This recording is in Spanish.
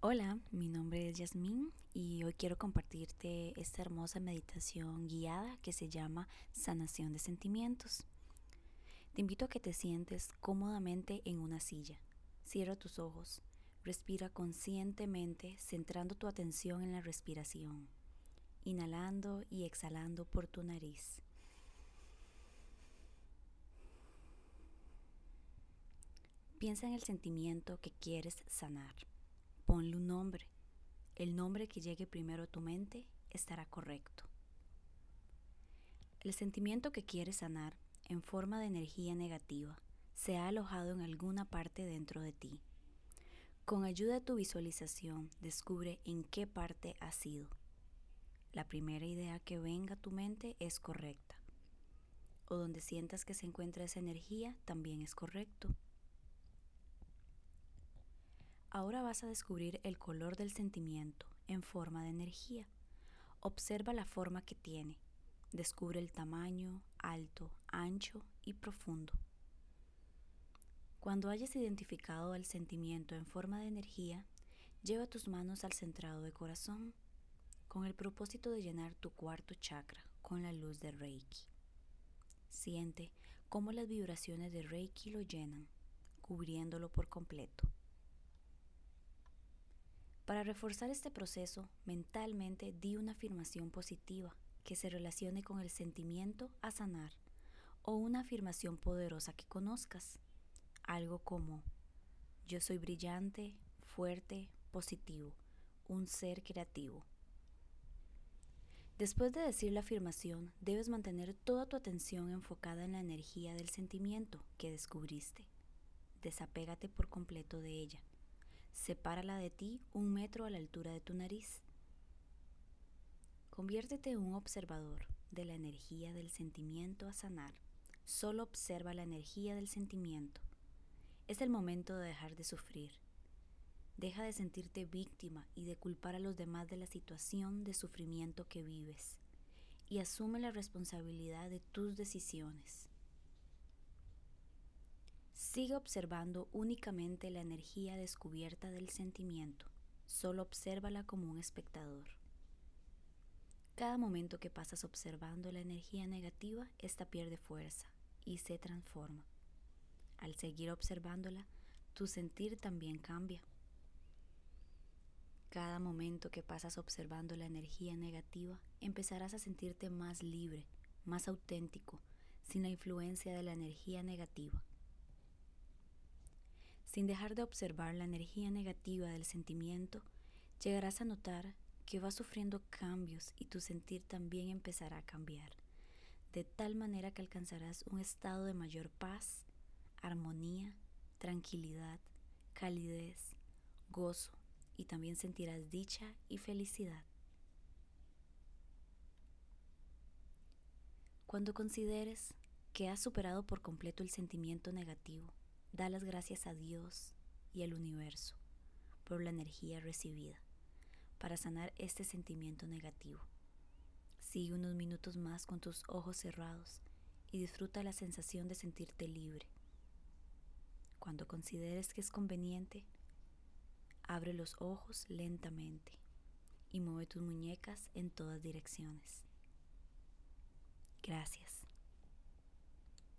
Hola, mi nombre es Yasmín y hoy quiero compartirte esta hermosa meditación guiada que se llama Sanación de Sentimientos. Te invito a que te sientes cómodamente en una silla. Cierra tus ojos, respira conscientemente centrando tu atención en la respiración, inhalando y exhalando por tu nariz. Piensa en el sentimiento que quieres sanar. Ponle un nombre. El nombre que llegue primero a tu mente estará correcto. El sentimiento que quieres sanar en forma de energía negativa se ha alojado en alguna parte dentro de ti. Con ayuda de tu visualización, descubre en qué parte ha sido. La primera idea que venga a tu mente es correcta. O donde sientas que se encuentra esa energía también es correcto. Ahora vas a descubrir el color del sentimiento en forma de energía. Observa la forma que tiene. Descubre el tamaño, alto, ancho y profundo. Cuando hayas identificado el sentimiento en forma de energía, lleva tus manos al centrado de corazón con el propósito de llenar tu cuarto chakra con la luz de Reiki. Siente cómo las vibraciones de Reiki lo llenan, cubriéndolo por completo. Para reforzar este proceso, mentalmente di una afirmación positiva que se relacione con el sentimiento a sanar o una afirmación poderosa que conozcas. Algo como, yo soy brillante, fuerte, positivo, un ser creativo. Después de decir la afirmación, debes mantener toda tu atención enfocada en la energía del sentimiento que descubriste. Desapégate por completo de ella Sepárala de ti un metro a la altura de tu nariz. Conviértete en un observador de la energía del sentimiento a sanar. Solo observa la energía del sentimiento. Es el momento de dejar de sufrir. Deja de sentirte víctima y de culpar a los demás de la situación de sufrimiento que vives. Y asume la responsabilidad de tus decisiones. Sigue observando únicamente la energía descubierta del sentimiento, solo obsérvala como un espectador. Cada momento que pasas observando la energía negativa, esta pierde fuerza y se transforma. Al seguir observándola, tu sentir también cambia. Cada momento que pasas observando la energía negativa, empezarás a sentirte más libre, más auténtico, sin la influencia de la energía negativa sin dejar de observar la energía negativa del sentimiento, llegarás a notar que vas sufriendo cambios y tu sentir también empezará a cambiar, de tal manera que alcanzarás un estado de mayor paz, armonía, tranquilidad, calidez, gozo y también sentirás dicha y felicidad. Cuando consideres que has superado por completo el sentimiento negativo, Da las gracias a Dios y al universo por la energía recibida para sanar este sentimiento negativo. Sigue unos minutos más con tus ojos cerrados y disfruta la sensación de sentirte libre. Cuando consideres que es conveniente, abre los ojos lentamente y mueve tus muñecas en todas direcciones. Gracias.